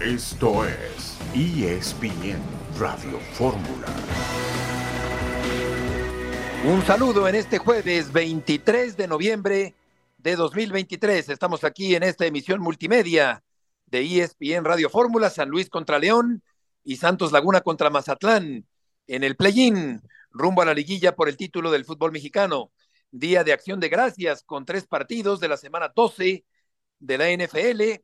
Esto es ESPN Radio Fórmula. Un saludo en este jueves 23 de noviembre de 2023. Estamos aquí en esta emisión multimedia de ESPN Radio Fórmula, San Luis contra León y Santos Laguna contra Mazatlán en el play-in rumbo a la liguilla por el título del fútbol mexicano. Día de acción de gracias con tres partidos de la semana 12 de la NFL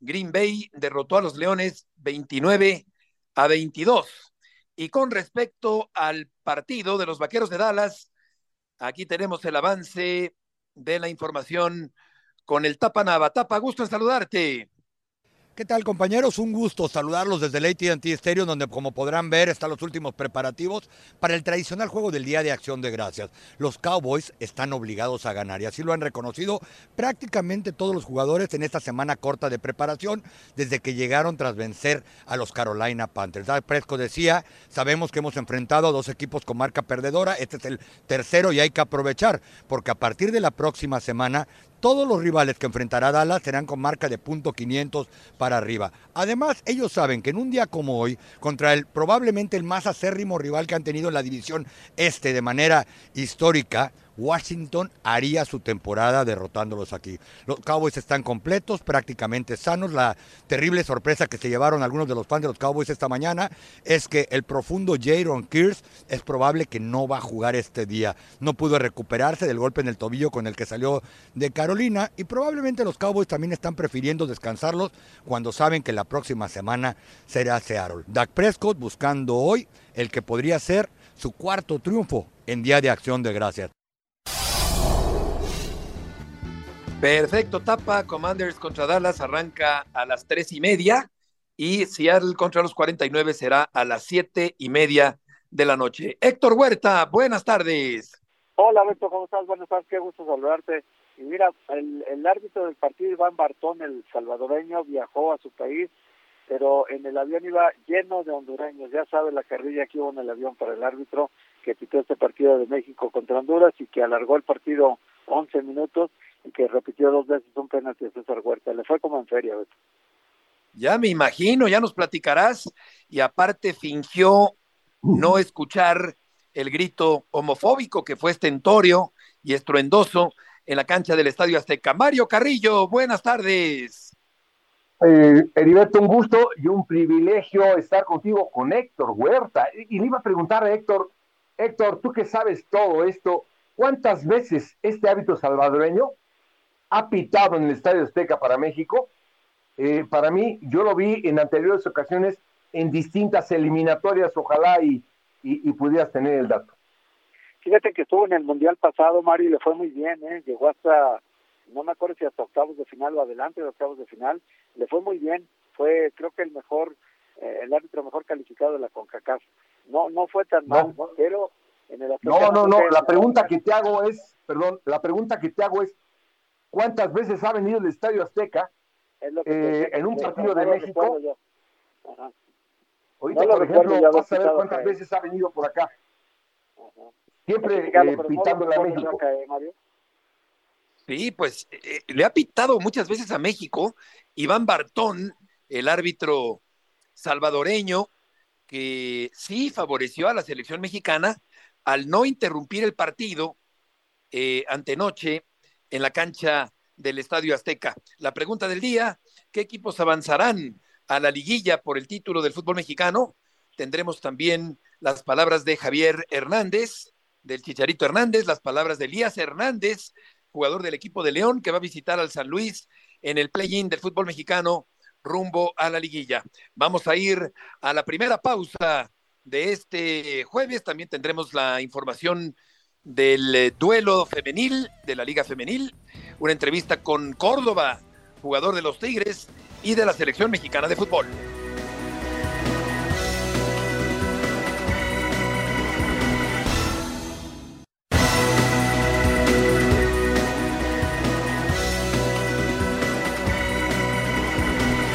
Green Bay derrotó a los Leones 29 a 22. Y con respecto al partido de los Vaqueros de Dallas, aquí tenemos el avance de la información con el Tapa Nava. Tapa, gusto en saludarte. ¿Qué tal compañeros? Un gusto saludarlos desde el AT&T Stadium donde como podrán ver están los últimos preparativos para el tradicional juego del Día de Acción de Gracias. Los Cowboys están obligados a ganar y así lo han reconocido prácticamente todos los jugadores en esta semana corta de preparación desde que llegaron tras vencer a los Carolina Panthers. Dak Prescott decía, sabemos que hemos enfrentado a dos equipos con marca perdedora, este es el tercero y hay que aprovechar porque a partir de la próxima semana todos los rivales que enfrentará Dallas serán con marca de punto 500 para arriba. Además, ellos saben que en un día como hoy, contra el probablemente el más acérrimo rival que han tenido en la división este de manera histórica, Washington haría su temporada derrotándolos aquí. Los Cowboys están completos, prácticamente sanos. La terrible sorpresa que se llevaron algunos de los fans de los Cowboys esta mañana es que el profundo Jaron Kears es probable que no va a jugar este día. No pudo recuperarse del golpe en el tobillo con el que salió de Carolina y probablemente los Cowboys también están prefiriendo descansarlos cuando saben que la próxima semana será Seattle. Dak Prescott buscando hoy el que podría ser su cuarto triunfo en Día de Acción de Gracias. Perfecto, tapa. Commanders contra Dallas arranca a las tres y media y Seattle contra los 49 será a las siete y media de la noche. Héctor Huerta, buenas tardes. Hola, Beto, ¿cómo estás? Buenas tardes, qué gusto saludarte. Y mira, el, el árbitro del partido, Iván Bartón, el salvadoreño, viajó a su país, pero en el avión iba lleno de hondureños. Ya sabe la carrilla que hubo en el avión para el árbitro que pitó este partido de México contra Honduras y que alargó el partido 11 minutos que repitió dos veces un penalti de César Huerta. Le fue como en feria, Beto. Ya me imagino, ya nos platicarás. Y aparte fingió no escuchar el grito homofóbico que fue estentorio y estruendoso en la cancha del Estadio Azteca. Mario Carrillo, buenas tardes. Eh, Heriberto, un gusto y un privilegio estar contigo con Héctor Huerta. Y, y le iba a preguntar a Héctor, Héctor, tú que sabes todo esto, ¿cuántas veces este hábito salvadoreño ha pitado en el Estadio Azteca para México. Eh, para mí, yo lo vi en anteriores ocasiones en distintas eliminatorias, ojalá y, y, pudieras tener el dato. Fíjate que estuvo en el Mundial pasado, Mario, y le fue muy bien, ¿eh? llegó hasta, no me acuerdo si hasta octavos de final o adelante de octavos de final, le fue muy bien, fue creo que el mejor, eh, el árbitro mejor calificado de la CONCACAF. No, no fue tan mal, pero en el No, no, no, la pregunta que te hago es, perdón, la pregunta que te hago es, cuántas veces ha venido el Estadio Azteca eh, en un partido de México. Ahorita, por ejemplo, vas a ver cuántas veces ha venido por acá. Siempre eh, pitándole a México. Sí, pues eh, le ha pitado muchas veces a México. Iván Bartón, el árbitro salvadoreño, que sí favoreció a la selección mexicana al no interrumpir el partido eh, antenoche en la cancha del Estadio Azteca. La pregunta del día, ¿qué equipos avanzarán a la liguilla por el título del fútbol mexicano? Tendremos también las palabras de Javier Hernández, del Chicharito Hernández, las palabras de Elías Hernández, jugador del equipo de León, que va a visitar al San Luis en el play-in del fútbol mexicano rumbo a la liguilla. Vamos a ir a la primera pausa de este jueves. También tendremos la información del eh, duelo femenil, de la Liga Femenil, una entrevista con Córdoba, jugador de los Tigres y de la selección mexicana de fútbol.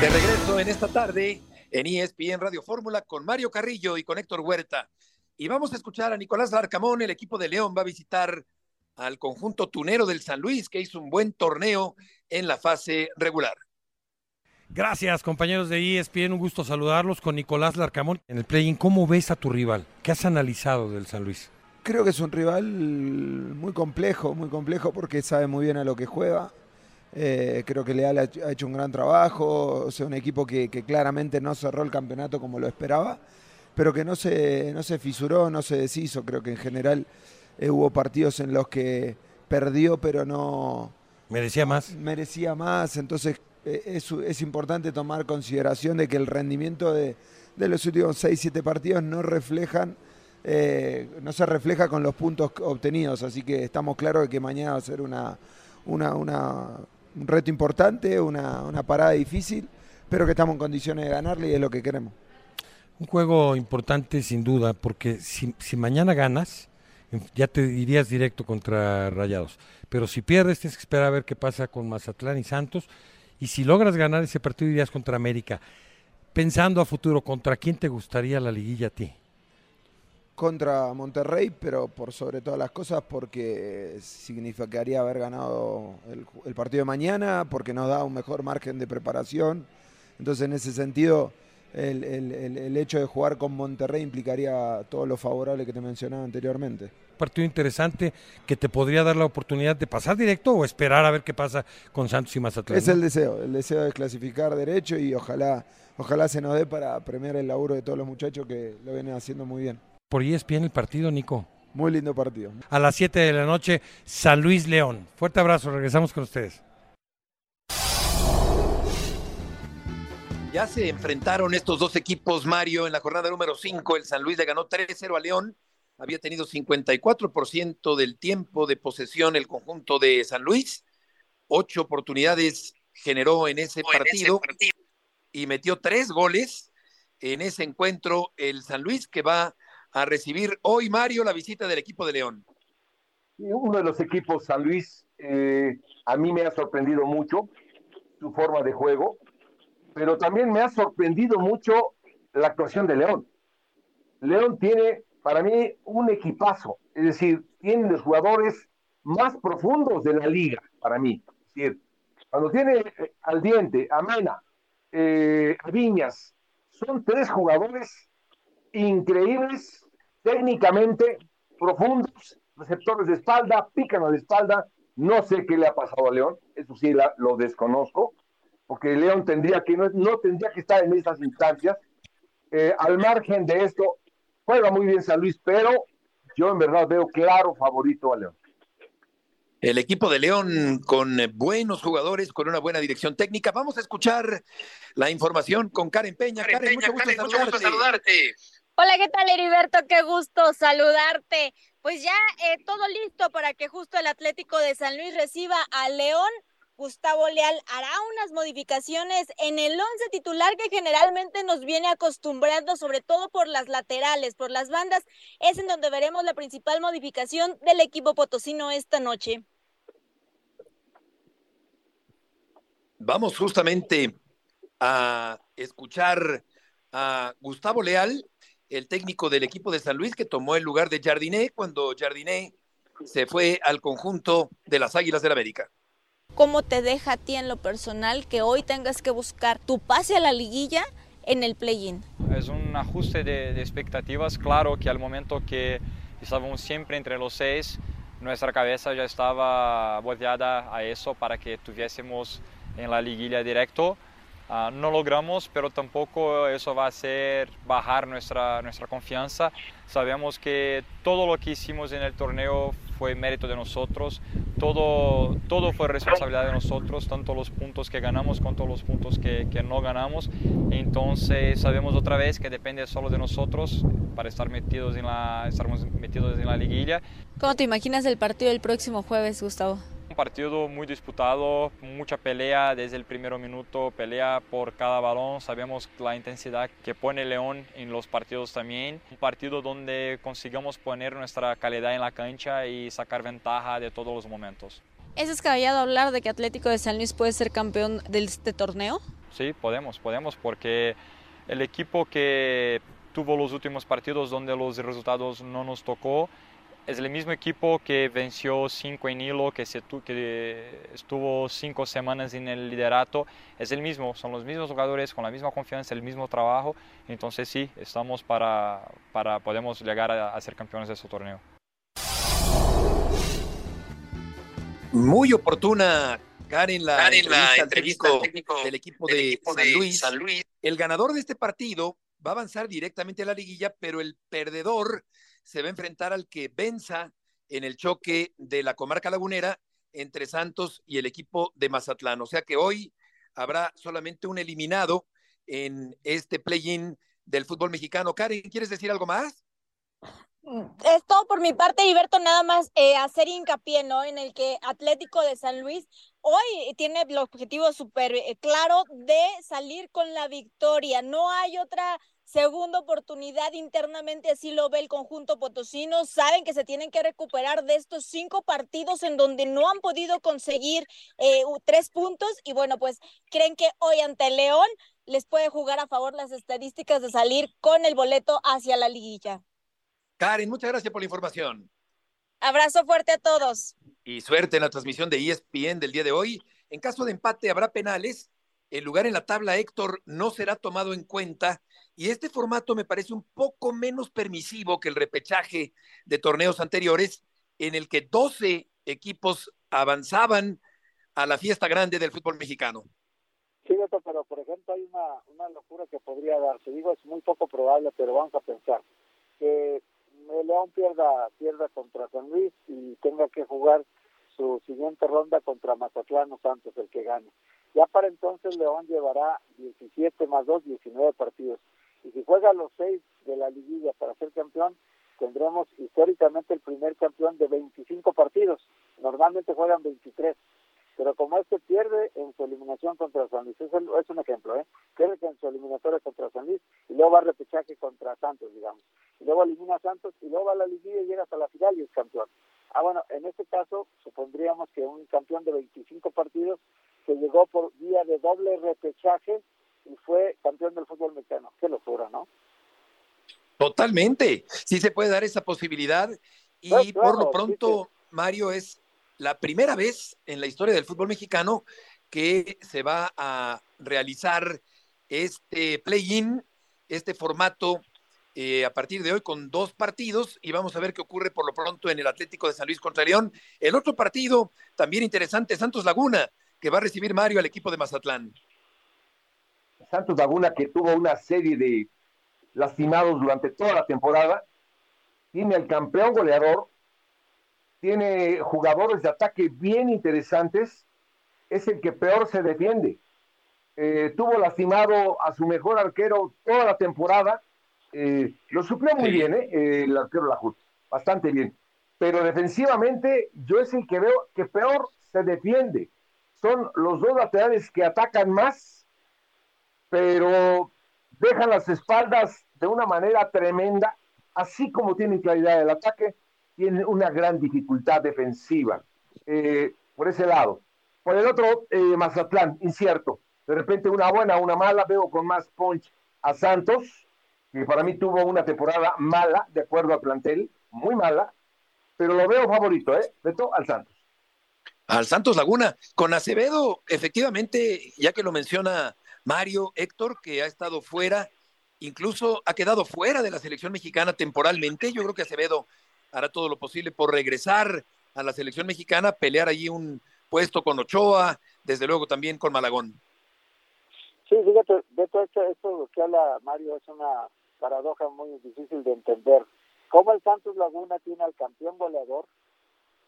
De regreso en esta tarde en ESPN Radio Fórmula con Mario Carrillo y con Héctor Huerta. Y vamos a escuchar a Nicolás Larcamón, el equipo de León va a visitar al conjunto tunero del San Luis, que hizo un buen torneo en la fase regular. Gracias, compañeros de ESPN. Un gusto saludarlos con Nicolás Larcamón. En el play-in, ¿cómo ves a tu rival? ¿Qué has analizado del San Luis? Creo que es un rival muy complejo, muy complejo porque sabe muy bien a lo que juega. Eh, creo que Leal ha hecho un gran trabajo, o sea, un equipo que, claramente no cerró el campeonato como lo esperaba, pero que no se, no se fisuró, no se deshizo. Creo que en general eh, hubo partidos en los que perdió, pero no... Merecía más. Merecía más, entonces eh, es, importante tomar consideración de que el rendimiento de, los últimos 6-7 partidos no reflejan, eh, no se refleja con los puntos obtenidos, así que estamos claros de que mañana va a ser una, una, un reto importante, una, parada difícil, pero que estamos en condiciones de ganarle y es lo que queremos. Un juego importante sin duda, porque si, si mañana ganas, ya te irías directo contra Rayados. Pero si pierdes, tienes que esperar a ver qué pasa con Mazatlán y Santos y si logras ganar ese partido, irías contra América. Pensando a futuro, ¿contra quién te gustaría la liguilla a ti? Contra Monterrey, pero por sobre todas las cosas porque significaría haber ganado el, partido de mañana, porque nos da un mejor margen de preparación. Entonces, en ese sentido, el, el hecho de jugar con Monterrey implicaría todo lo favorable que te mencionaba anteriormente partido interesante que te podría dar la oportunidad de pasar directo o esperar a ver qué pasa con Santos y Mazatlán. Es el deseo, el deseo de clasificar derecho y ojalá, ojalá se nos dé para premiar el laburo de todos los muchachos que lo vienen haciendo muy bien. Por ahí es bien el partido, Nico. Muy lindo partido. A las 7 de la noche, San Luis León. Fuerte abrazo, regresamos con ustedes. Ya se enfrentaron estos dos equipos, Mario, en la jornada número 5. El San Luis le ganó 3-0 a León había tenido 54% del tiempo de posesión el conjunto de San Luis, ocho oportunidades generó en ese, partido, y metió tres goles en ese encuentro el San Luis que va a recibir hoy Mario la visita del equipo de León. Uno de los equipos San Luis eh, a mí me ha sorprendido mucho su forma de juego, pero también me ha sorprendido mucho la actuación de León. León tiene para mí un equipazo. Es decir, tiene los jugadores más profundos de la liga, para mí. Es decir, cuando tiene eh, al diente, a Mena, eh, a Viñas, son tres jugadores increíbles, técnicamente profundos, receptores de espalda, pican a la espalda. No sé qué le ha pasado a León, eso sí lo desconozco, porque León tendría que, no, tendría que estar en estas instancias. Eh, al margen de esto, Juega muy bien San Luis, pero yo en verdad veo claro favorito a León. El equipo de León con buenos jugadores, con una buena dirección técnica. Vamos a escuchar la información con Karen Peña. Karen, mucho, gusto saludarte. Hola, ¿qué tal, Heriberto? Qué gusto saludarte. Pues ya eh, todo listo para que justo el Atlético de San Luis reciba a León Gustavo Leal hará unas modificaciones en el once titular que generalmente nos viene acostumbrando, sobre todo por las laterales, por las bandas. Es en donde veremos la principal modificación del equipo potosino esta noche. Vamos justamente a escuchar a Gustavo Leal, el técnico del equipo de San Luis, que tomó el lugar de Jardiné cuando Jardiné se fue al conjunto de las Águilas del la América. ¿Cómo te deja a ti en lo personal que hoy tengas que buscar tu pase a la liguilla en el play-in? Es un ajuste de, expectativas, claro que al momento que estábamos siempre entre los seis, nuestra cabeza ya estaba volteada a eso para que tuviésemos en la liguilla directo. Ah, no logramos, pero tampoco eso va a hacer bajar nuestra, nuestra confianza. Sabemos que todo lo que hicimos en el torneo fue mérito de nosotros, todo, todo fue responsabilidad de nosotros, tanto los puntos que ganamos como los puntos que, que no ganamos. Entonces sabemos otra vez que depende solo de nosotros para estar metidos en la, estar metidos en la liguilla. ¿Cómo te imaginas el partido del próximo jueves, Gustavo? Un partido muy disputado, mucha pelea desde el primer minuto, pelea por cada balón. Sabemos la intensidad que pone León en los partidos también. Un partido donde consigamos poner nuestra calidad en la cancha y sacar ventaja de todos los momentos. ¿Es descabellado hablar de que Atlético de San Luis puede ser campeón de este torneo? Sí, podemos, podemos, porque el equipo que tuvo los últimos partidos donde los resultados no nos tocó, es el mismo equipo que venció cinco en hilo, que, se que estuvo cinco semanas en el liderato. Es el mismo, son los mismos jugadores con la misma confianza, el mismo trabajo. Entonces sí, estamos para, para podemos llegar a, a ser campeones de este torneo. Muy oportuna, Karen, la, la entrevista, del equipo, de, San Luis. El ganador de este partido va a avanzar directamente a la liguilla, pero el perdedor se va a enfrentar al que venza en el choque de la comarca lagunera entre Santos y el equipo de Mazatlán. O sea que hoy habrá solamente un eliminado en este play-in del fútbol mexicano. Karen, ¿quieres decir algo más? Es todo por mi parte, Iberto, nada más eh, hacer hincapié, ¿no? En el que Atlético de San Luis hoy tiene el objetivo súper eh, claro de salir con la victoria. No hay otra segunda oportunidad internamente, así lo ve el conjunto potosino. Saben que se tienen que recuperar de estos cinco partidos en donde no han podido conseguir eh, tres puntos y bueno, pues creen que hoy ante León les puede jugar a favor las estadísticas de salir con el boleto hacia la liguilla. Karen, muchas gracias por la información. Abrazo fuerte a todos. Y suerte en la transmisión de ESPN del día de hoy. En caso de empate habrá penales. El lugar en la tabla, Héctor, no será tomado en cuenta y este formato me parece un poco menos permisivo que el repechaje de torneos anteriores, en el que 12 equipos avanzaban a la fiesta grande del fútbol mexicano. Sí, pero por ejemplo hay una, una locura que podría darse. Digo, es muy poco probable, pero vamos a pensar que León pierda, pierda contra San Luis y tenga que jugar su siguiente ronda contra Mazatlán o Santos, el que gane. Ya para entonces León llevará 17 más 2, 19 partidos. Y si juega los seis de la liguilla para ser campeón, tendremos históricamente el primer campeón de 25 partidos. Normalmente juegan 23. Pero como este pierde en su eliminación contra San Luis, es, es un ejemplo, ¿eh? Pierde en su eliminatoria contra San Luis y luego va a repechaje contra Santos, digamos. Y luego elimina a Santos y luego va a la liguilla y llega hasta la final y es campeón. Ah, bueno, en este caso supondríamos que un campeón de 25 partidos que llegó por vía de doble repechaje y fue campeón del fútbol mexicano. Qué locura, ¿no? Totalmente. Sí se puede dar esa posibilidad y pues, por lo pronto, Mario, es la primera vez en la historia del fútbol mexicano que se va a realizar este play-in, este formato eh, a partir de hoy con dos partidos y vamos a ver qué ocurre por lo pronto en el Atlético de San Luis contra León. El otro partido también interesante, Santos Laguna, que va a recibir Mario al equipo de Mazatlán. Santos Laguna, que tuvo una serie de lastimados durante toda la temporada, tiene al campeón goleador, tiene jugadores de ataque bien interesantes, es el que peor se defiende. Eh, tuvo lastimado a su mejor arquero toda la temporada, eh, lo suplió muy bien, eh, el arquero Lajut, bastante bien. Pero defensivamente yo es el que veo que peor se defiende. Son los dos laterales que atacan más pero dejan las espaldas de una manera tremenda, así como tienen claridad del ataque, tienen una gran dificultad defensiva. Eh, por ese lado. Por el otro, eh, Mazatlán, incierto. De repente una buena, una mala, veo con más punch a Santos, que para mí tuvo una temporada mala, de acuerdo al plantel, muy mala, pero lo veo favorito, ¿eh? todo al Santos. Al Santos Laguna, con Acevedo, efectivamente, ya que lo menciona Mario Héctor, que ha estado fuera, incluso ha quedado fuera de la selección mexicana temporalmente. Yo creo que Acevedo hará todo lo posible por regresar a la selección mexicana, pelear allí un puesto con Ochoa, desde luego también con Malagón. Sí, fíjate, de todo esto, esto que habla Mario es una paradoja muy difícil de entender. ¿Cómo el Santos Laguna tiene al campeón goleador?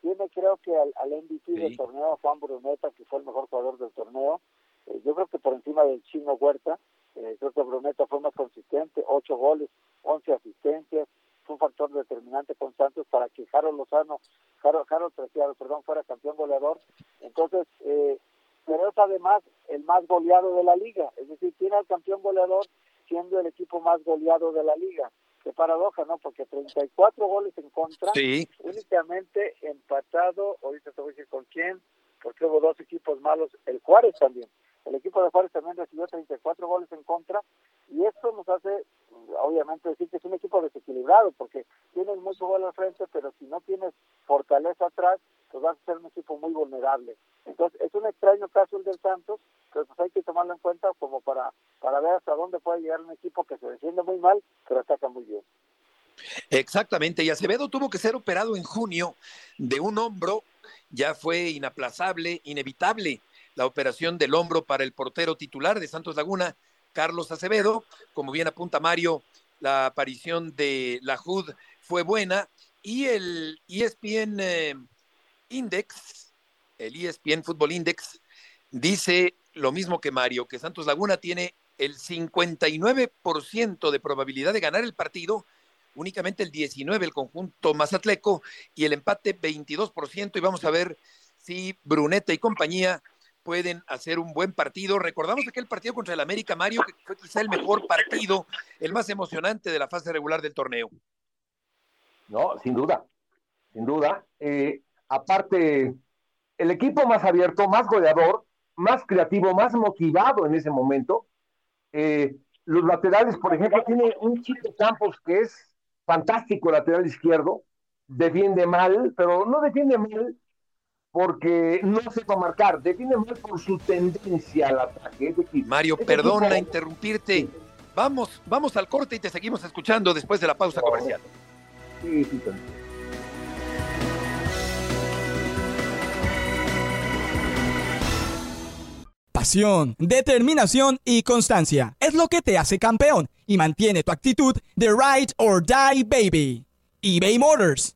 Tiene creo que al, al MVP del torneo, Juan Bruneta, que fue el mejor jugador del torneo, eh, yo creo que por encima del chino Huerta, eh, creo que Bruneta fue más consistente, ocho goles, once asistencias, fue un factor determinante con Santos para que Jaro Lozano, Jaro, Jaro perdón, fuera campeón goleador. Entonces, eh, pero es además el más goleado de la liga, es decir, tiene al campeón goleador siendo el equipo más goleado de la liga. Qué paradoja, ¿no? Porque 34 goles en contra, únicamente empatado, ahorita te voy a decir con quién, porque hubo dos equipos malos, el Juárez también. El equipo de Juárez también recibió 34 goles en contra y esto nos hace obviamente decir que es un equipo desequilibrado, porque tienes mucho gol al frente, pero si no tienes fortaleza atrás, pues vas a ser un equipo muy vulnerable. Entonces, es un extraño caso el del Santos, pero pues hay que tomarlo en cuenta como para, para ver hasta dónde puede llegar un equipo que se defiende muy mal, pero ataca muy bien. Exactamente, y Acevedo tuvo que ser operado en junio de un hombro, ya fue inaplazable, inevitable la operación del hombro para el portero titular de Santos Laguna, Carlos Acevedo. Como bien apunta Mario, la aparición de la HUD fue buena y el ESPN eh, Index, el ESPN Football Index, dice lo mismo que Mario, que Santos Laguna tiene el 59% de probabilidad de ganar el partido, únicamente el 19% el conjunto mazatleco y el empate 22% y vamos a ver si Bruneta y compañía pueden hacer un buen partido. Recordamos aquel partido contra el América, Mario, que fue quizá el mejor partido, el más emocionante de la fase regular del torneo. No, sin duda, sin duda. Eh, aparte, el equipo más abierto, más goleador, más creativo, más motivado en ese momento. Eh, los laterales, por ejemplo, tiene un Chico Campos que es fantástico, lateral izquierdo, defiende mal, pero no defiende mal porque no sepa marcar, defiende mal por su tendencia al ataque. Mario, perdona interrumpirte. Vamos, vamos al corte y te seguimos escuchando después de la pausa comercial. Sí, sí, Pasión, determinación y constancia es lo que te hace campeón y mantiene tu actitud de ride or die baby. eBay Motors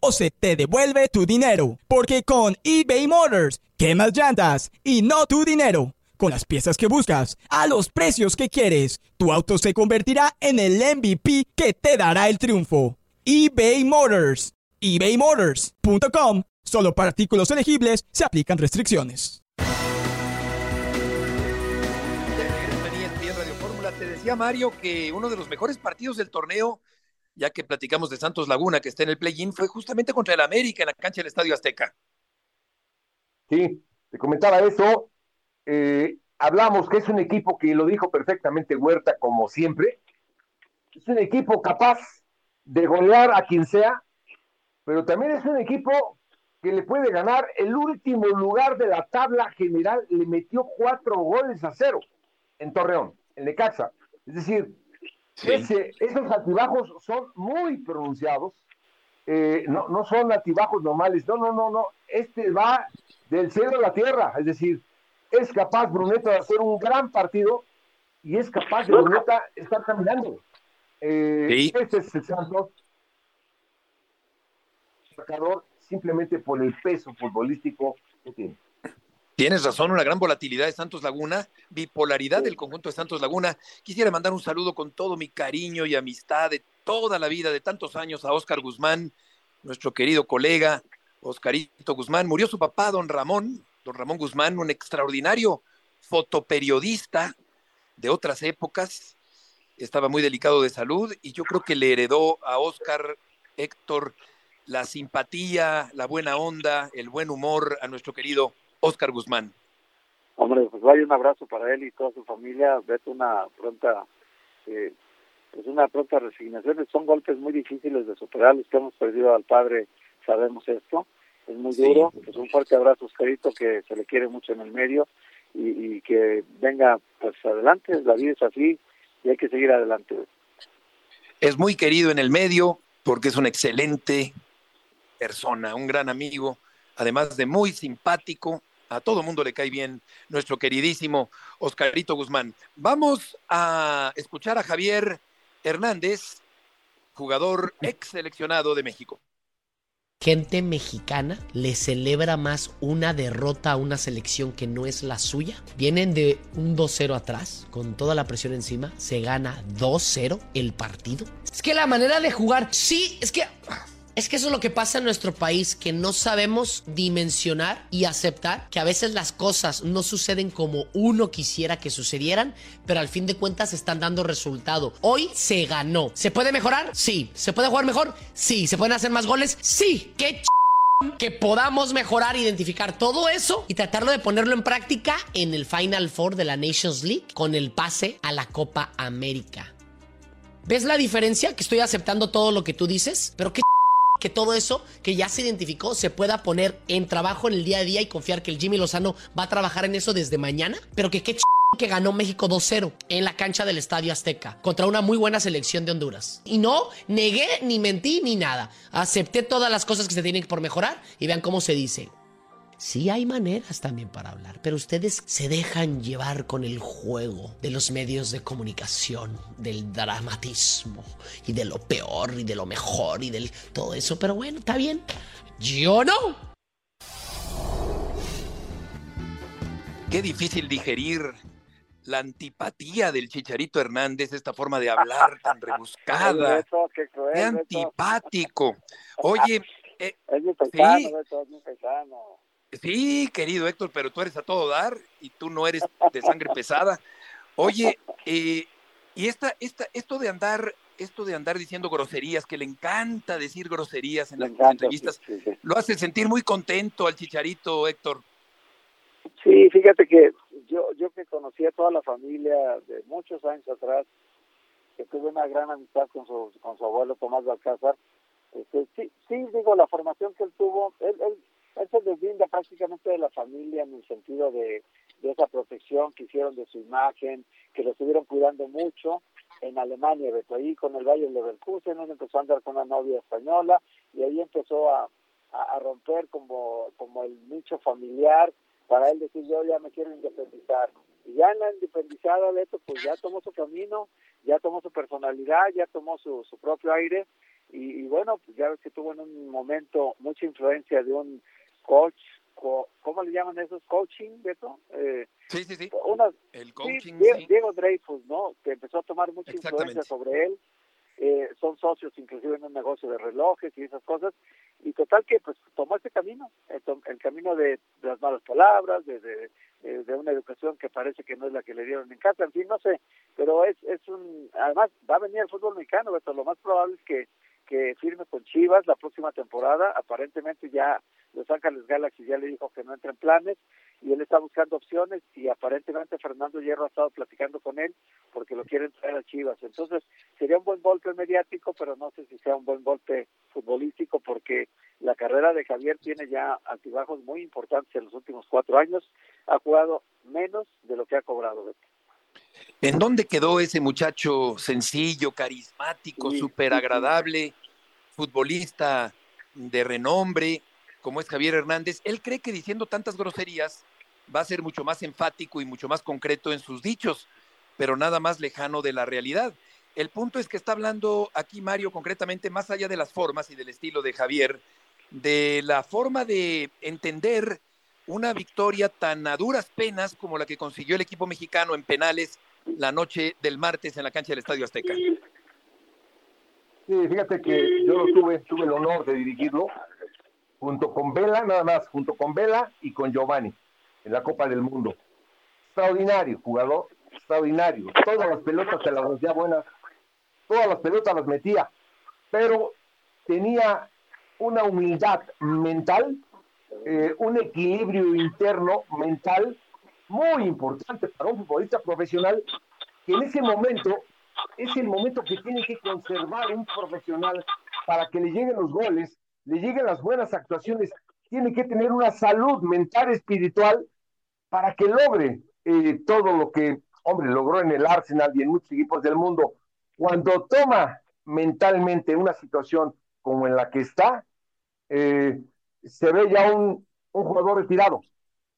o se te devuelve tu dinero. Porque con eBay Motors, quemas llantas y no tu dinero. Con las piezas que buscas, a los precios que quieres, tu auto se convertirá en el MVP que te dará el triunfo. eBay Motors. ebaymotors.com. Solo para artículos elegibles se aplican restricciones. Te decía Mario que uno de los mejores partidos del torneo ya que platicamos de Santos Laguna, que está en el play-in, fue justamente contra el América en la cancha del Estadio Azteca. Sí, te comentaba eso. Eh, hablamos que es un equipo que lo dijo perfectamente Huerta, como siempre. Es un equipo capaz de golear a quien sea, pero también es un equipo que le puede ganar el último lugar de la tabla general. Le metió cuatro goles a cero en Torreón, en Necaxa. Es decir, esos altibajos son muy pronunciados, eh, no, no son altibajos normales, no, no, no, no, este va del cielo a la tierra, es decir, es capaz Bruneta de hacer un gran partido y es capaz de Bruneta estar caminando. Eh, Este es el Santos, simplemente por el peso futbolístico que tiene. Tienes razón, una gran volatilidad de Santos Laguna, bipolaridad del conjunto de Santos Laguna. Quisiera mandar un saludo con todo mi cariño y amistad de toda la vida, de tantos años, a Óscar Guzmán, nuestro querido colega, Oscarito Guzmán. Murió su papá, don Ramón, don Ramón Guzmán, un extraordinario fotoperiodista de otras épocas. Estaba muy delicado de salud y yo creo que le heredó a Óscar Héctor la simpatía, la buena onda, el buen humor a nuestro querido Oscar Guzmán. Hombre, pues vaya un abrazo para él y toda su familia. Vete una pronta, eh, pues una pronta resignación. Son golpes muy difíciles de superar. Los que hemos perdido al padre sabemos esto. Es muy duro. Pues un fuerte abrazo, Oscarito, que se le quiere mucho en el medio y, y que venga pues adelante. La vida es así y hay que seguir adelante. Es muy querido en el medio porque es una excelente persona, un gran amigo, además de muy simpático, a todo mundo le cae bien nuestro queridísimo Oscarito Guzmán. Vamos a escuchar a Javier Hernández, jugador ex seleccionado de México. gente mexicana le celebra más una derrota a una selección que no es la suya. Vienen de un 2-0 atrás, con toda la presión encima, se gana 2-0 el partido. Es que la manera de jugar, sí, es que... Es que eso es lo que pasa en nuestro país, que no sabemos dimensionar y aceptar que a veces las cosas no suceden como uno quisiera que sucedieran, pero al fin de cuentas están dando resultado. Hoy se ganó. ¿Se puede mejorar? Sí. ¿Se puede jugar mejor? Sí. ¿Se pueden hacer más goles? Sí. ¡Qué ch... que podamos mejorar, identificar todo eso y tratarlo de ponerlo en práctica en el Final Four de la Nations League con el pase a la Copa América. ¿Ves la diferencia? Que estoy aceptando todo lo que tú dices, pero qué que todo eso que ya se identificó se pueda poner en trabajo en el día a día y confiar que el Jimmy Lozano va a trabajar en eso desde mañana, pero que qué ch que ganó México 2-0 en la cancha del Estadio Azteca contra una muy buena selección de Honduras. Y no negué, ni mentí, ni nada. Acepté todas las cosas que se tienen por mejorar y vean cómo se dice. Sí hay maneras también para hablar, pero ustedes se dejan llevar con el juego de los medios de comunicación, del dramatismo y de lo peor y de lo mejor y del todo eso. Pero bueno, está bien. Yo no. Qué difícil digerir la antipatía del Chicharito Hernández, esta forma de hablar tan rebuscada. Qué, cruel, qué antipático. Oye, eh, es mi paisano, sí. Es mi. Sí, querido Héctor, pero tú eres a todo dar y tú no eres de sangre pesada. Oye, eh, y esta, esta, esto de andar, esto de andar diciendo groserías, que le encanta decir groserías en las encanta, entrevistas, sí, sí, sí. lo hace sentir muy contento al chicharito, Héctor. Sí, fíjate que yo, yo que conocí a toda la familia de muchos años atrás, que tuve una gran amistad con su, con su abuelo Tomás Balcázar, este, sí, sí, digo, la formación que él tuvo, él, él, él se deslinda prácticamente de la familia en el sentido de, de esa protección que hicieron de su imagen, que lo estuvieron cuidando mucho en Alemania, Beto, ahí con el Bayern Leverkusen, él empezó a andar con una novia española y ahí empezó a, romper como, el nicho familiar para él decir yo ya me quiero independizar. Y ya en la independizada, Beto, pues ya tomó su camino, ya tomó su personalidad, ya tomó su, su propio aire y, y bueno, pues ya ves que tuvo en un momento mucha influencia de un coach, co, ¿cómo le llaman esos? Coaching, Beto. Eh, Sí, sí, sí. una, El coaching. Diego, sí. Diego Dreyfus, ¿no? Que empezó a tomar mucha influencia sobre él. Eh, son socios inclusive en un negocio de relojes y esas cosas. Y total que pues tomó este camino, el, camino de, de las malas palabras, de, de- de una educación que parece que no es la que le dieron en casa, en fin, no sé. Pero es, es un... Además, va a venir el fútbol mexicano, Beto. Lo más probable es que, que firme con Chivas la próxima temporada. Aparentemente ya Los Ángeles Galaxy ya le dijo que no entra en planes y él está buscando opciones y aparentemente Fernando Hierro ha estado platicando con él porque lo quieren traer a Chivas. Entonces sería un buen golpe mediático, pero no sé si sea un buen golpe futbolístico porque la carrera de Javier tiene ya altibajos muy importantes en los últimos cuatro años. Ha jugado menos de lo que ha cobrado. ¿En dónde quedó ese muchacho sencillo, carismático, súper agradable, futbolista de renombre, como es Javier Hernández? Él cree que diciendo tantas groserías va a ser mucho más enfático y mucho más concreto en sus dichos, pero nada más lejano de la realidad. El punto es que está hablando aquí Mario concretamente, más allá de las formas y del estilo de Javier, de la forma de entender una victoria tan a duras penas como la que consiguió el equipo mexicano en penales la noche del martes en la cancha del Estadio Azteca. Sí, fíjate que yo lo tuve, tuve el honor de dirigirlo junto con Vela, nada más, junto con Vela y con Giovanni en la Copa del Mundo. Extraordinario, jugador, extraordinario. Todas las pelotas se las hacía buenas, todas las pelotas las metía, pero tenía una humildad mental, eh, un equilibrio interno mental muy importante para un futbolista profesional que en ese momento es el momento que tiene que conservar un profesional para que le lleguen los goles, le lleguen las buenas actuaciones, tiene que tener una salud mental, espiritual, para que logre eh, todo lo que, hombre, logró en el Arsenal y en muchos equipos del mundo. Cuando toma mentalmente una situación como en la que está, eh, se ve ya un, un jugador retirado,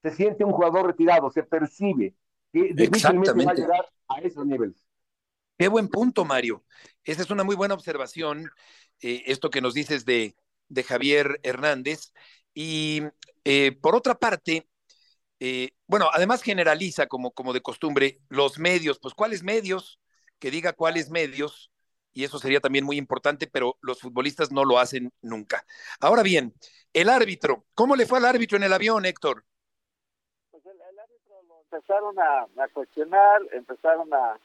se siente un jugador retirado, se percibe que difícilmente va a llegar a esos niveles. Qué buen punto, Mario. Esa es una muy buena observación, eh, esto que nos dices de, de Javier Hernández. Y eh, por otra parte, eh, bueno, además generaliza como, como de costumbre los medios, pues cuáles medios, que diga cuáles medios, y eso sería también muy importante, pero los futbolistas no lo hacen nunca. Ahora bien, el árbitro, ¿cómo le fue al árbitro en el avión, Héctor? Pues el, árbitro lo empezaron a, cuestionar, empezaron a,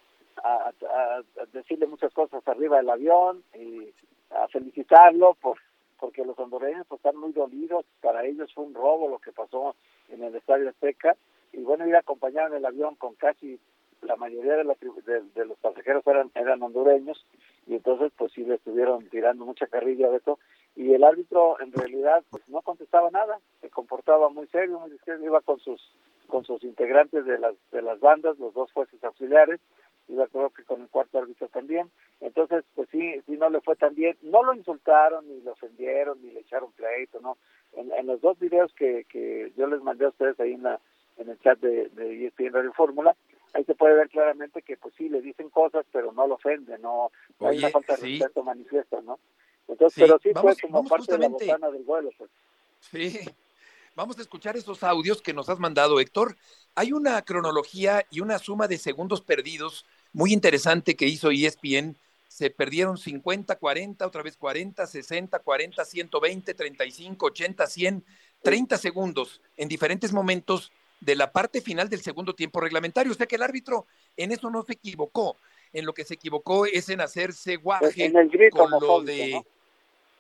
decirle muchas cosas arriba del avión y a felicitarlo por porque los hondureños pues, están muy dolidos, para ellos fue un robo lo que pasó en el Estadio Azteca, y bueno, ir acompañado en el avión con casi la mayoría de, los pasajeros eran, eran hondureños, y entonces pues sí le estuvieron tirando mucha carrilla de esto, y el árbitro en realidad pues no contestaba nada, se comportaba muy serio, muy discreto, iba con sus con sus integrantes de las de las bandas, los dos jueces auxiliares, iba creo que con el cuarto árbitro también. Entonces, pues sí, sí no le fue tan bien. No lo insultaron, ni lo ofendieron, ni le echaron pleito, ¿no? En, los dos videos que, que yo les mandé a ustedes ahí en, la, en el chat de, de ESPN Radio Fórmula, ahí se puede ver claramente que pues sí, le dicen cosas, pero no lo ofenden, no, hay una falta de respeto manifiesta, ¿no? Entonces, pero sí fue como parte de la botana del vuelo, pues. Sí, Vamos a escuchar esos audios que nos has mandado, Héctor. Hay una cronología y una suma de segundos perdidos muy interesante que hizo ESPN. Se perdieron 50, 40, otra vez 40, 60, 40, 120, 35, 80, 100, 30 segundos en diferentes momentos de la parte final del segundo tiempo reglamentario. O sea que el árbitro en eso no se equivocó. En lo que se equivocó es en hacerse guaje con lo de...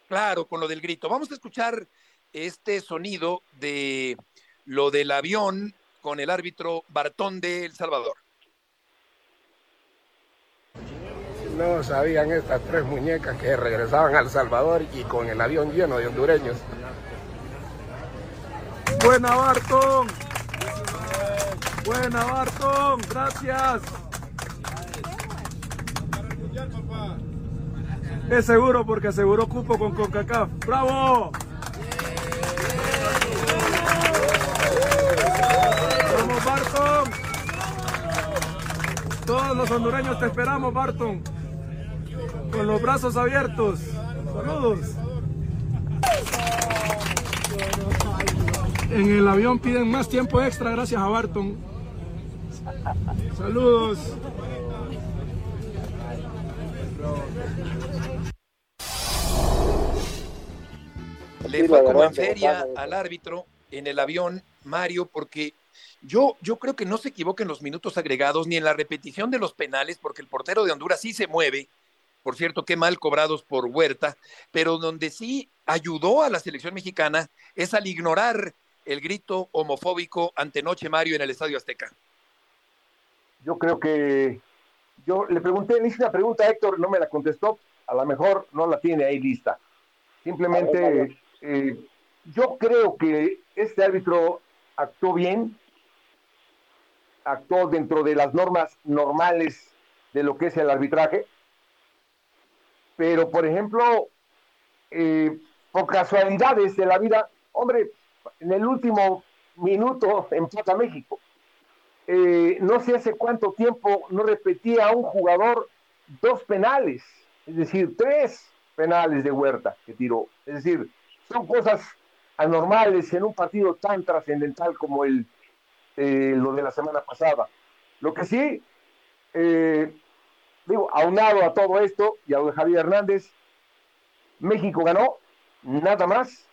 Claro, con lo del grito. Vamos a escuchar este sonido de lo del avión con el árbitro Bartón de El Salvador. No sabían estas tres muñecas que regresaban al Salvador y con el avión lleno de hondureños. Buena Bartón. Buena Bartón. Gracias. Es seguro porque aseguró cupo con CONCACAF. ¡Bravo! Todos los hondureños te esperamos, Barton. Con los brazos abiertos. Saludos. En el avión piden más tiempo extra gracias a Barton. Saludos. Le fue como en feria al árbitro en el avión, Mario, porque yo, yo creo que no se equivoca en los minutos agregados ni en la repetición de los penales, porque el portero de Honduras sí se mueve. Por cierto, qué mal cobrados por Huerta, pero donde sí ayudó a la selección mexicana es al ignorar el grito homofóbico ante Noche Mario en el Estadio Azteca. Yo creo que yo le pregunté, le hice una pregunta a Héctor, no me la contestó, a lo mejor no la tiene ahí lista. Simplemente, eh, yo creo que este árbitro actuó bien, actuó dentro de las normas normales de lo que es el arbitraje. Pero, por ejemplo, eh, por casualidades de la vida, hombre, en el último minuto empata México. Eh, no sé hace cuánto tiempo no repetía a un jugador dos penales, es decir, tres penales de Huerta que tiró. Es decir, son cosas anormales en un partido tan trascendental como el eh, lo de la semana pasada. Lo que sí, eh, digo, aunado a todo esto y a lo de Javier Hernández, México ganó, nada más,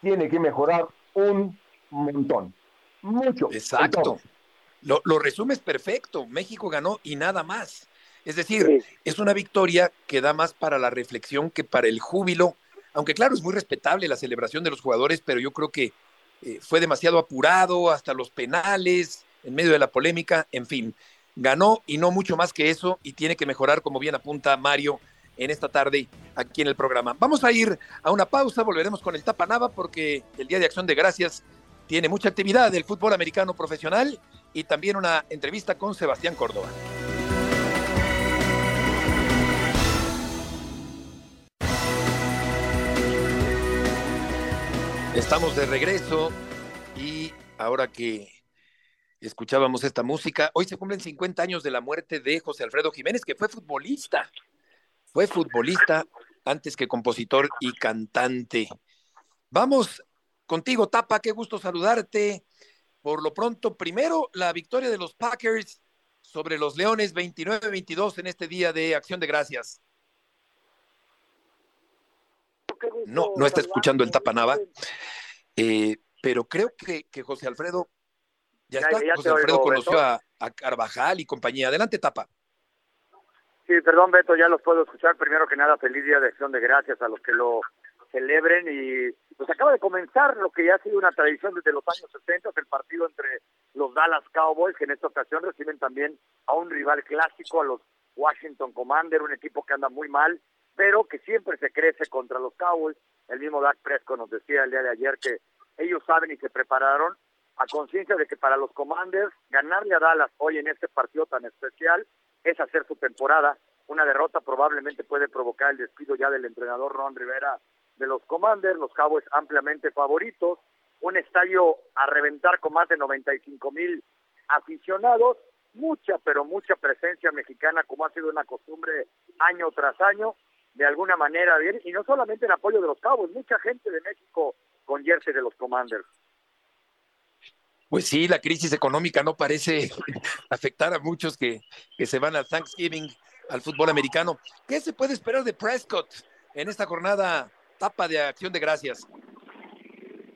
tiene que mejorar un montón, mucho. Exacto. Lo, lo, resumes perfecto, México ganó y nada más. Es decir, es una victoria que da más para la reflexión que para el júbilo, aunque claro, es muy respetable la celebración de los jugadores, pero yo creo que eh, fue demasiado apurado hasta los penales, en medio de la polémica, en fin, ganó y no mucho más que eso y tiene que mejorar, como bien apunta Mario en esta tarde aquí en el programa. Vamos a ir a una pausa, volveremos con el Tapanava porque el Día de Acción de Gracias tiene mucha actividad del fútbol americano profesional y también una entrevista con Sebastián Córdoba. Estamos de regreso y ahora que escuchábamos esta música, hoy se cumplen 50 años de la muerte de José Alfredo Jiménez, que fue futbolista, fue futbolista antes que compositor y cantante. Vamos contigo, Tapa, qué gusto saludarte. Por lo pronto, primero la victoria de los Packers sobre los Leones 29-22 en este día de Acción de Gracias. No, no está escuchando el Tapa Nava, eh, pero creo que, que, José Alfredo ya, está. José Alfredo conoció a, a, Carvajal y compañía. Adelante, Tapa. Sí, perdón, Beto, ya los puedo escuchar. Primero que nada, feliz día de Acción de Gracias a los que lo celebren y pues acaba de comenzar lo que ya ha sido una tradición desde los años 60, el partido entre los Dallas Cowboys, que en esta ocasión reciben también a un rival clásico, a los Washington Commander, un equipo que anda muy mal, pero que siempre se crece contra los Cowboys. El mismo Dak Prescott nos decía el día de ayer que ellos saben y se prepararon a conciencia de que para los Commanders ganarle a Dallas hoy en este partido tan especial es hacer su temporada. Una derrota probablemente puede provocar el despido ya del entrenador Ron Rivera de los Commanders, los Cowboys ampliamente favoritos, un estadio a reventar con más de 95 mil aficionados, mucha, pero mucha presencia mexicana como ha sido una costumbre año tras año, de alguna manera, y no solamente en apoyo de los Cowboys, mucha gente de México con jersey de los Commanders. Pues sí, la crisis económica no parece afectar a muchos que, que se van al Thanksgiving, al fútbol americano. ¿Qué se puede esperar de Prescott en esta jornada etapa de acción de gracias.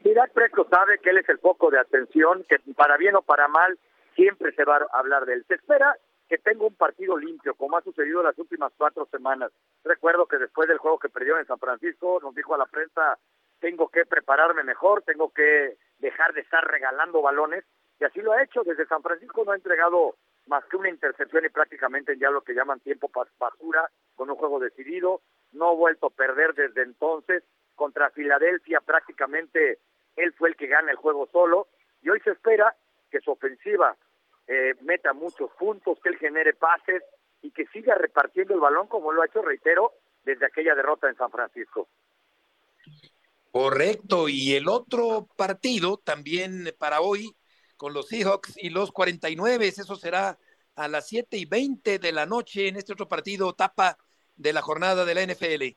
Dak Prescott sabe que él es el foco de atención, que para bien o para mal siempre se va a hablar de él. Se espera que tenga un partido limpio, como ha sucedido las últimas cuatro semanas. Recuerdo que después del juego que perdió en San Francisco, nos dijo a la prensa, tengo que prepararme mejor, tengo que dejar de estar regalando balones, y así lo ha hecho. Desde San Francisco no ha entregado más que una intercepción y prácticamente ya lo que llaman tiempo basura, con un juego decidido no ha vuelto a perder desde entonces. Contra Filadelfia prácticamente él fue el que gana el juego solo y hoy se espera que su ofensiva eh, meta muchos puntos, que él genere pases y que siga repartiendo el balón como lo ha hecho, reitero, desde aquella derrota en San Francisco. Correcto, y el otro partido también para hoy con los Seahawks y los 49, eso será a las 7 y 20 de la noche en este otro partido, tapa de la jornada de la NFL.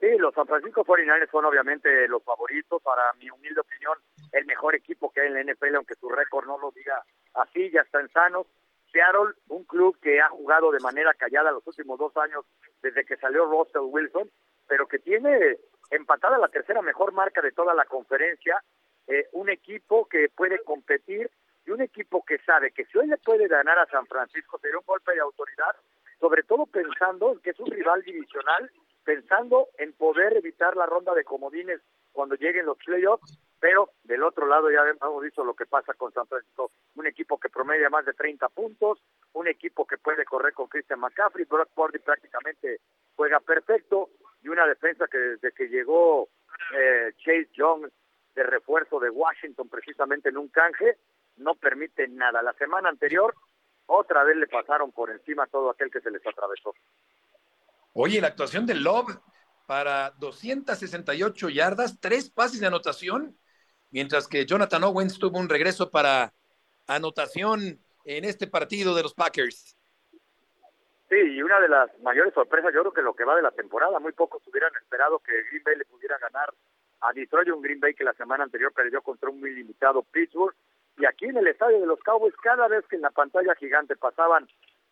Sí, los San Francisco 49ers son obviamente los favoritos, para mi humilde opinión, el mejor equipo que hay en la NFL, aunque su récord no lo diga así, ya están sanos. Seattle, un club que ha jugado de manera callada los últimos dos años desde que salió Russell Wilson, pero que tiene empatada la tercera mejor marca de toda la conferencia, eh, un equipo que puede competir y un equipo que sabe que si hoy le puede ganar a San Francisco sería un golpe de autoridad sobre todo pensando en que es un rival divisional, pensando en poder evitar la ronda de comodines cuando lleguen los playoffs, pero del otro lado ya hemos visto lo que pasa con San Francisco, un equipo que promedia más de 30 puntos, un equipo que puede correr con Christian McCaffrey, Brock Purdy prácticamente juega perfecto y una defensa que desde que llegó eh, Chase Young de refuerzo de Washington precisamente en un canje no permite nada. La semana anterior otra vez le pasaron por encima todo aquel que se les atravesó. Oye, la actuación de Love para 268 yardas, tres pases de anotación, mientras que Jonathan Owens tuvo un regreso para anotación en este partido de los Packers. Sí, y una de las mayores sorpresas, yo creo que lo que va de la temporada, muy pocos hubieran esperado que Green Bay le pudiera ganar a Detroit, un Green Bay que la semana anterior perdió contra un muy limitado Pittsburgh, y aquí en el estadio de los Cowboys, cada vez que en la pantalla gigante pasaban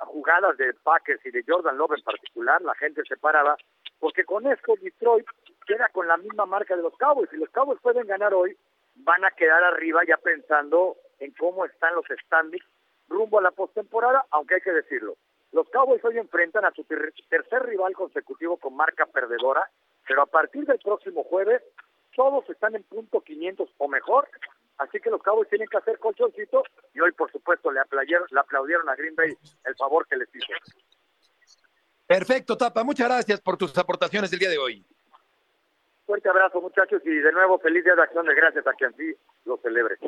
jugadas de Packers y de Jordan Love en particular, la gente se paraba, porque con esto Detroit queda con la misma marca de los Cowboys. Si los Cowboys pueden ganar hoy, van a quedar arriba ya pensando en cómo están los standings rumbo a la postemporada, aunque hay que decirlo. Los Cowboys hoy enfrentan a su tercer rival consecutivo con marca perdedora, pero a partir del próximo jueves todos están en punto 500 o mejor Así que los Cowboys tienen que hacer colchoncito y hoy, por supuesto, le aplaudieron, le aplaudieron a Green Bay el favor que les hizo. Perfecto, Tapa. Muchas gracias por tus aportaciones el día de hoy. Fuerte abrazo, muchachos, y de nuevo feliz día de acción de gracias a quien sí lo celebre.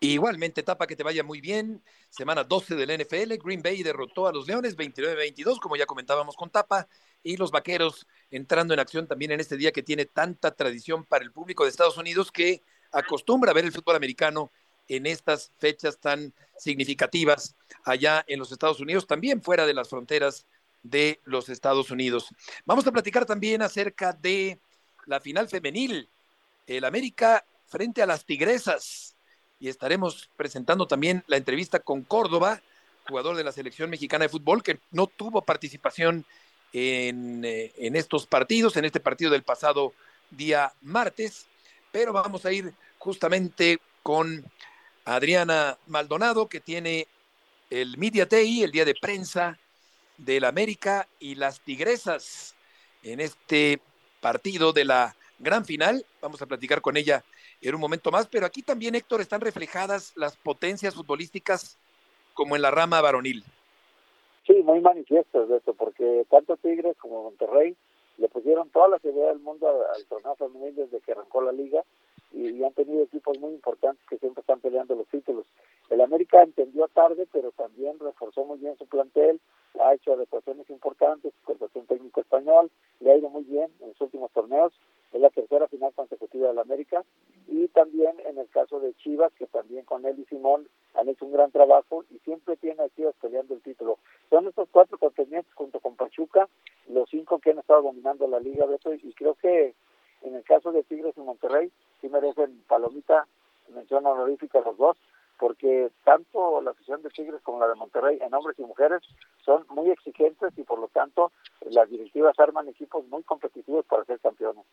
Igualmente, Tapa, que te vaya muy bien. Semana 12 del NFL. Green Bay derrotó a los Leones 29-22, como ya comentábamos con Tapa. Y los Vaqueros entrando en acción también en este día que tiene tanta tradición para el público de Estados Unidos que acostumbra a ver el fútbol americano en estas fechas tan significativas allá en los Estados Unidos, también fuera de las fronteras de los Estados Unidos. Vamos a platicar también acerca de la final femenil, el América frente a las Tigresas. Y estaremos presentando también la entrevista con Córdoba, jugador de la selección mexicana de fútbol, que no tuvo participación en, eh, en estos partidos, en este partido del pasado día martes, pero vamos a ir justamente con Adriana Maldonado, que tiene el Media Day, el día de prensa del América y las Tigresas en este partido de la gran final. Vamos a platicar con ella en un momento más, pero aquí también, Héctor, están reflejadas las potencias futbolísticas como en la rama varonil. Sí, muy manifiestas de eso, porque tanto Tigres como Monterrey le pusieron toda la seguridad del mundo al, torneo femenil desde que arrancó la liga y, han tenido equipos muy importantes que siempre están peleando los títulos. El América entendió tarde, pero también reforzó muy bien su plantel, ha hecho adecuaciones importantes, un técnico español, le ha ido muy bien en los últimos torneos, es la tercera final consecutiva del América, y también en el caso de Chivas, que también con él y Simón han hecho un gran trabajo y siempre tiene a Chivas peleando el título. Son estos cuatro contendientes junto con Pachuca, los cinco que han estado dominando la liga, Beto, y creo que en el caso de Tigres y Monterrey, sí merecen palomita, mención honorífica los dos, porque tanto la afición de Tigres como la de Monterrey, en hombres y mujeres, son muy exigentes y por lo tanto las directivas arman equipos muy competitivos para ser campeones.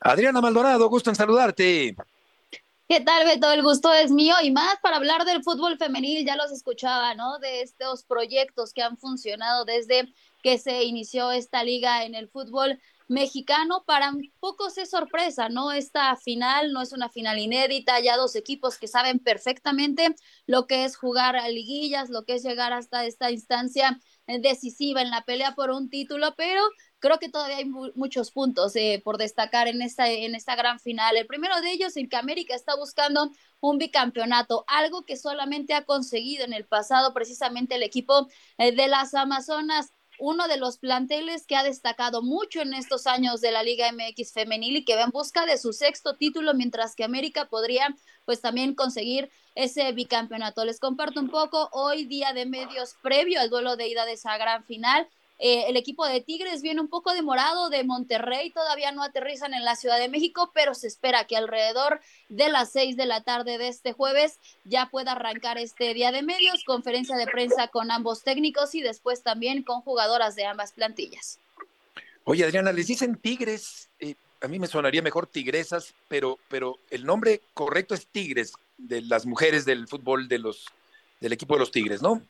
Adriana Maldonado, gusto en saludarte. ¿Qué tal, Beto? El gusto es mío y más para hablar del fútbol femenil, ya los escuchaba, ¿no? De estos proyectos que han funcionado desde que se inició esta liga en el fútbol mexicano. Para pocos es sorpresa, ¿no? Esta final no es una final inédita, ya dos equipos que saben perfectamente lo que es jugar a liguillas, lo que es llegar hasta esta instancia decisiva en la pelea por un título, pero creo que todavía hay muchos puntos eh, por destacar en esta, en esta gran final. El primero de ellos, en que América está buscando un bicampeonato, algo que solamente ha conseguido en el pasado precisamente el equipo eh, de las Amazonas uno de los planteles que ha destacado mucho en estos años de la Liga MX femenil y que va en busca de su sexto título, mientras que América podría pues también conseguir ese bicampeonato. Les comparto un poco hoy día de medios previo al duelo de ida de esa gran final. Eh, el equipo de Tigres viene un poco demorado de Monterrey, todavía no aterrizan en la Ciudad de México, pero se espera que alrededor de las seis de la tarde de este jueves ya pueda arrancar este día de medios, conferencia de prensa con ambos técnicos y después también con jugadoras de ambas plantillas. Oye, Adriana, les dicen Tigres, eh, a mí me sonaría mejor Tigresas, pero, pero el nombre correcto es Tigres, de las mujeres del fútbol de los, del equipo de los Tigres, ¿no?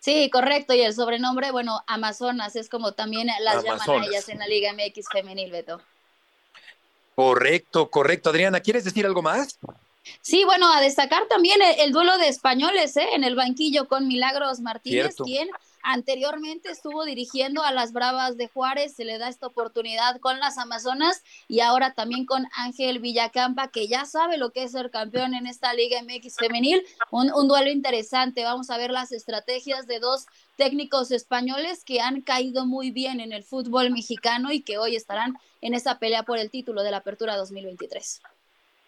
Sí, correcto. Y el sobrenombre, bueno, Amazonas, es como también las llaman ellas en la Liga MX femenil, Beto. Correcto, correcto. Adriana, ¿quieres decir algo más? Sí, bueno, a destacar también el, duelo de españoles ¿eh? en el banquillo con Milagros Martínez, quien Anteriormente estuvo dirigiendo a las Bravas de Juárez, se le da esta oportunidad con las Amazonas y ahora también con Ángel Villacampa, que ya sabe lo que es ser campeón en esta Liga MX femenil. Un, duelo interesante, vamos a ver las estrategias de dos técnicos españoles que han caído muy bien en el fútbol mexicano y que hoy estarán en esa pelea por el título de la Apertura 2023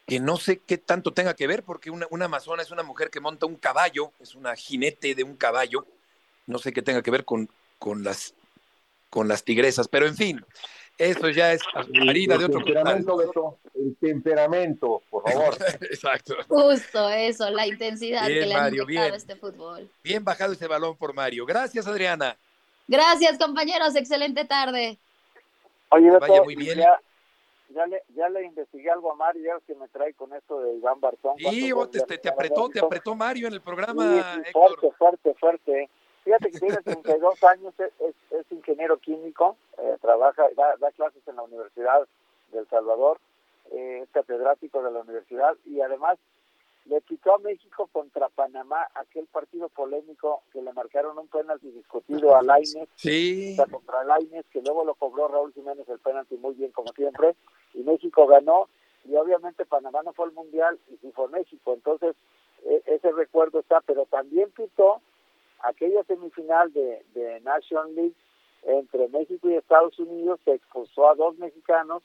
que no sé qué tanto tenga que ver, porque una, una, amazona es una mujer que monta un caballo, es una jinete de un caballo, no sé qué tenga que ver con, con, las, con las tigresas, pero en fin, eso ya es harina de otro temperamento, El temperamento, por favor. Exacto. Justo eso, la intensidad que le Mario, ha este fútbol. Bien bajado ese balón por Mario. Gracias, Adriana. Gracias, compañeros. Excelente tarde. Oye, Vaya muy bien. Ya, le, ya le investigué algo a Mario, ya que me trae con esto de Iván Bartón. Sí, te, te, apretó, te apretó Mario en el programa. fuerte, fuerte, fuerte. Fíjate que tiene 32 años, es, es, ingeniero químico, eh, trabaja, da, da, clases en la Universidad del Salvador, eh, es catedrático de la universidad y además le quitó a México contra Panamá aquel partido polémico que le marcaron un penalti discutido a Laines sí. contra Laines, que luego lo cobró Raúl Jiménez el penalti muy bien como siempre, y México ganó, y obviamente Panamá no fue al Mundial y sí fue México, entonces e, ese recuerdo está, pero también pitó aquella semifinal de, de Nation League entre México y Estados Unidos se expulsó a dos mexicanos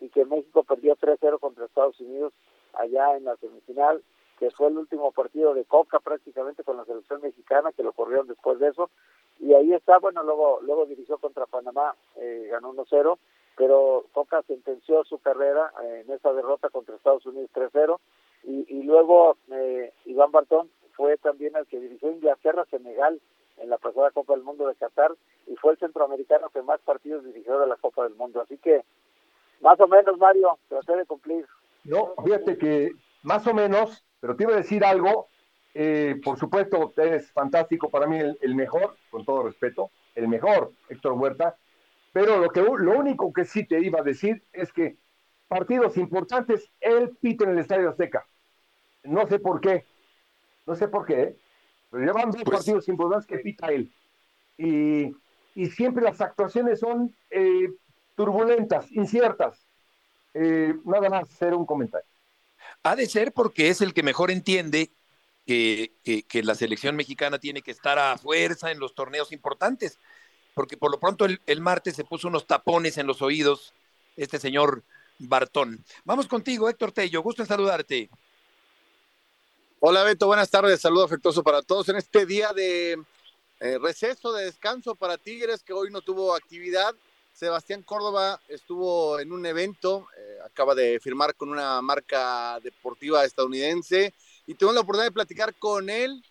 y que México perdió 3-0 contra Estados Unidos allá en la semifinal, que fue el último partido de Coca prácticamente con la selección mexicana, que lo corrieron después de eso. Y ahí está, bueno, luego luego dirigió contra Panamá, eh, ganó 1-0, pero Coca sentenció su carrera en esa derrota contra Estados Unidos 3-0 y, y luego eh, Iván Bartón fue también el que dirigió Inglaterra-Senegal en la pasada Copa del Mundo de Qatar y fue el centroamericano que más partidos dirigió de la Copa del Mundo. Así que, más o menos, Mario, traté de cumplir. No, fíjate que más o menos, pero te iba a decir algo. Eh, por supuesto, es fantástico para mí el, el, mejor, con todo respeto, el mejor, Héctor Huerta. Pero lo, que, lo único que sí te iba a decir es que partidos importantes, él pita en el Estadio Azteca. No sé por qué, no sé por qué, pero llevan dos pues, partidos importantes que pita él. Y, y siempre las actuaciones son eh, turbulentas, inciertas. Eh, nada más hacer un comentario. Ha de ser porque es el que mejor entiende que, que, que, la selección mexicana tiene que estar a fuerza en los torneos importantes, porque por lo pronto el, el martes se puso unos tapones en los oídos este señor Bartón. Vamos contigo, Héctor Tello, gusto en saludarte. Hola Beto, buenas tardes, saludo afectuoso para todos en este día de eh, receso, de descanso para Tigres, que hoy no tuvo actividad. Sebastián Córdoba estuvo en un evento, eh, acaba de firmar con una marca deportiva estadounidense y tuve la oportunidad de platicar con él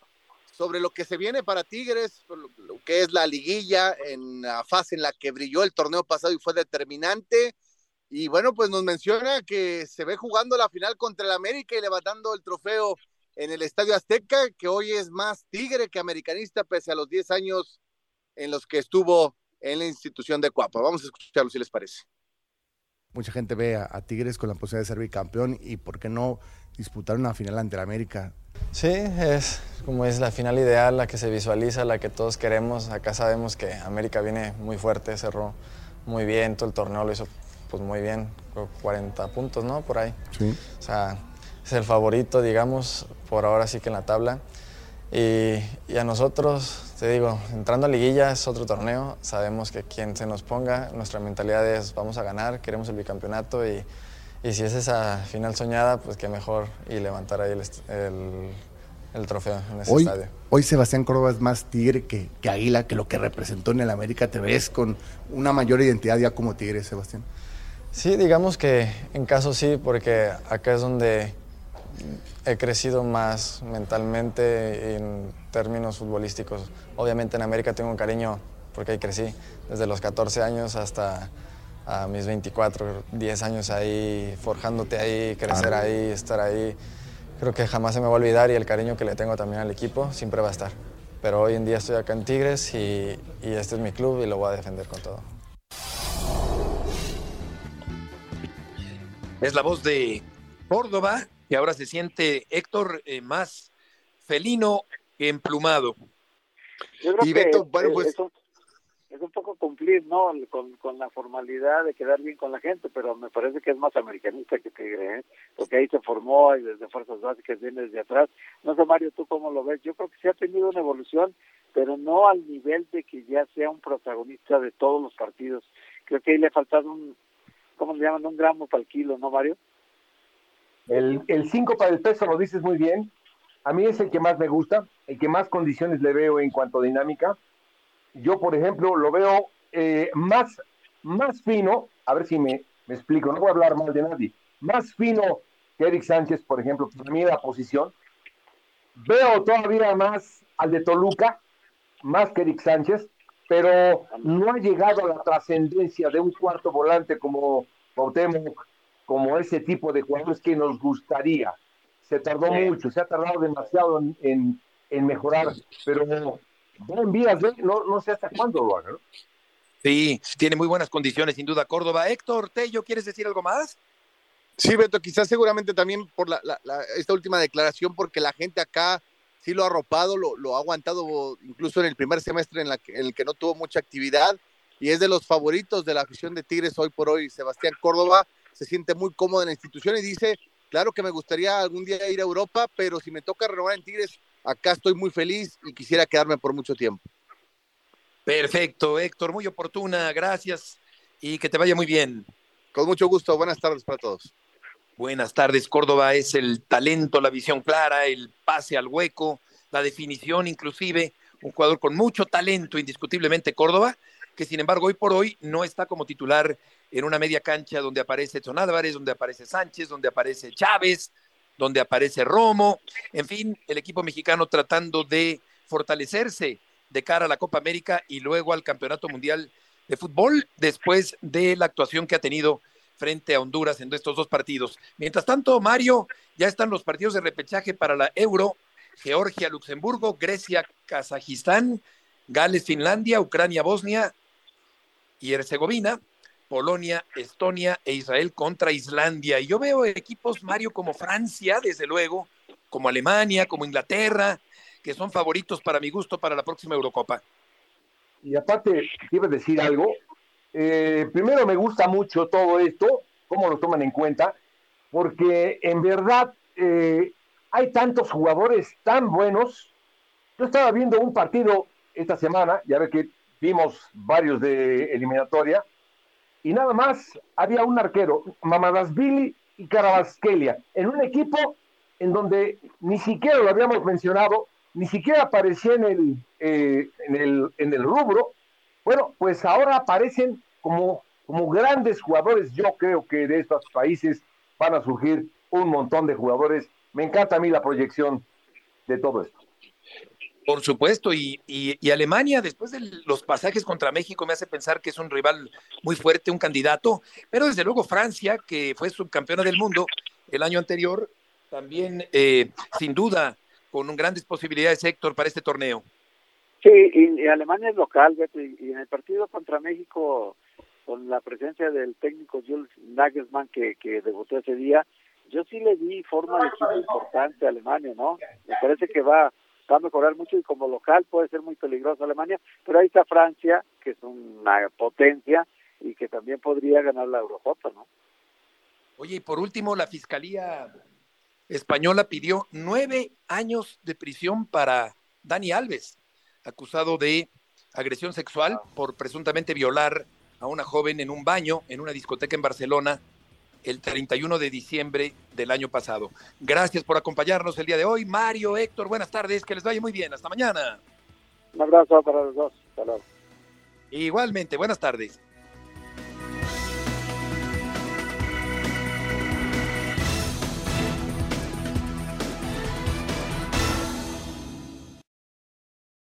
sobre lo que se viene para Tigres, lo que es la liguilla en la fase en la que brilló el torneo pasado y fue determinante. Y bueno, pues nos menciona que se ve jugando la final contra el América y levantando el trofeo en el Estadio Azteca, que hoy es más tigre que americanista, pese a los 10 años en los que estuvo en la institución de Cuapa. Vamos a escucharlo si les parece. Mucha gente ve a, a Tigres con la posibilidad de ser bicampeón y por qué no disputar una final ante el América. Sí, es como es la final ideal, la que se visualiza, la que todos queremos. Acá sabemos que América viene muy fuerte, cerró muy bien, todo el torneo lo hizo pues muy bien, 40 puntos, ¿no? Por ahí. Sí. O sea, es el favorito, digamos, por ahora sí que en la tabla. Y, y, a nosotros, te digo, entrando a liguilla es otro torneo, sabemos que quien se nos ponga, nuestra mentalidad es vamos a ganar, queremos el bicampeonato y, y si es esa final soñada, pues qué mejor y levantar ahí el, el, el trofeo en ese hoy, estadio. Hoy Sebastián Córdoba es más tigre que, que Águila, que lo que representó en el América. ¿Te ves con una mayor identidad ya como tigre, Sebastián? Sí, digamos que en caso sí, porque acá es donde he crecido más mentalmente en términos futbolísticos. Obviamente en América tengo un cariño porque ahí crecí, desde los 14 años hasta a mis 24, 10 años ahí, forjándote ahí, crecer ahí, estar ahí. Creo que jamás se me va a olvidar y el cariño que le tengo también al equipo siempre va a estar. Pero hoy en día estoy acá en Tigres y, y este es mi club y lo voy a defender con todo. Es la voz de Córdoba, y ahora se siente Héctor eh, más felino que emplumado. Yo creo y que Beto, bueno, es, pues, es, un, poco cumplir, ¿no? Con, con, la formalidad de quedar bien con la gente, pero me parece que es más americanista que Tigre, ¿eh? Porque ahí se formó y desde Fuerzas Básicas viene desde atrás. No sé, Mario, ¿tú cómo lo ves? Yo creo que sí ha tenido una evolución, pero no al nivel de que ya sea un protagonista de todos los partidos. Creo que ahí le ha faltado un, ¿cómo le llaman? Un gramo para el kilo, ¿no, Mario? El 5 para el peso lo dices muy bien. A mí es el que más me gusta, el que más condiciones le veo en cuanto a dinámica. Yo, por ejemplo, lo veo eh, más, más fino, a ver si me, me, explico, no voy a hablar mal de nadie, más fino que Eric Sánchez, por ejemplo, para mí la posición. Veo todavía más al de Toluca, más que Eric Sánchez, pero no ha llegado a la trascendencia de un cuarto volante como Cuauhtémoc, como ese tipo de jugadores que nos gustaría. Se tardó sí. mucho, se ha tardado demasiado en, en, en mejorar, pero vías de, no, no sé hasta cuándo lo haga. ¿no? Sí, tiene muy buenas condiciones, sin duda, Córdoba. Héctor Tello, ¿quieres decir algo más? Sí, Beto, quizás seguramente también por la, la, la, esta última declaración, porque la gente acá sí lo ha arropado, lo, lo ha aguantado incluso en el primer semestre en, la que, en el que no tuvo mucha actividad y es de los favoritos de la afición de Tigres hoy por hoy, Sebastián Córdoba se siente muy cómodo en la institución y dice, claro que me gustaría algún día ir a Europa, pero si me toca renovar en Tigres, acá estoy muy feliz y quisiera quedarme por mucho tiempo. Perfecto, Héctor, muy oportuna, gracias y que te vaya muy bien. Con mucho gusto, buenas tardes para todos. Buenas tardes, Córdoba es el talento, la visión clara, el pase al hueco, la definición inclusive, un jugador con mucho talento, indiscutiblemente Córdoba, que sin embargo hoy por hoy no está como titular en una media cancha donde aparece Edson Álvarez, donde aparece Sánchez, donde aparece Chávez, donde aparece Romo, en fin, el equipo mexicano tratando de fortalecerse de cara a la Copa América y luego al Campeonato Mundial de Fútbol después de la actuación que ha tenido frente a Honduras en estos dos partidos. Mientras tanto, Mario, ya están los partidos de repechaje para la Euro, Georgia, Luxemburgo, Grecia, Kazajistán, Gales, Finlandia, Ucrania, Bosnia y Herzegovina, Polonia, Estonia e Israel contra Islandia. Y yo veo equipos, Mario, como Francia, desde luego, como Alemania, como Inglaterra, que son favoritos para mi gusto para la próxima Eurocopa. Y aparte, iba a decir algo. Eh, primero me gusta mucho todo esto, cómo lo toman en cuenta, porque en verdad eh, hay tantos jugadores tan buenos. Yo estaba viendo un partido esta semana, ya ve que vimos varios de eliminatoria, y nada más había un arquero, Mamadasvili y Carabasquelia, en un equipo en donde ni siquiera lo habíamos mencionado, ni siquiera aparecía en el, eh, en el, en el rubro. Bueno, pues ahora aparecen como, como grandes jugadores. Yo creo que de estos países van a surgir un montón de jugadores. Me encanta a mí la proyección de todo esto. Por supuesto, y, y, Alemania, después de los pasajes contra México, me hace pensar que es un rival muy fuerte, un candidato, pero desde luego Francia, que fue subcampeona del mundo el año anterior, también eh, sin duda con grandes posibilidades, Héctor, para este torneo. Sí, y, Alemania es local, Beto, y, en el partido contra México, con la presencia del técnico Jules Nagelsmann que, que debutó ese día, yo sí le di forma de equipo importante a Alemania, ¿no? Me parece que va, va a mejorar mucho y como local puede ser muy peligroso Alemania, pero ahí está Francia, que es una potencia y que también podría ganar la Eurocopa, ¿no? Oye, y por último, la Fiscalía española pidió nueve años de prisión para Dani Alves, acusado de agresión sexual por presuntamente violar a una joven en un baño en una discoteca en Barcelona el 31 de diciembre del año pasado. Gracias por acompañarnos el día de hoy. Mario, Héctor, buenas tardes, que les vaya muy bien. Hasta mañana. Un abrazo para los dos. Igualmente, buenas tardes.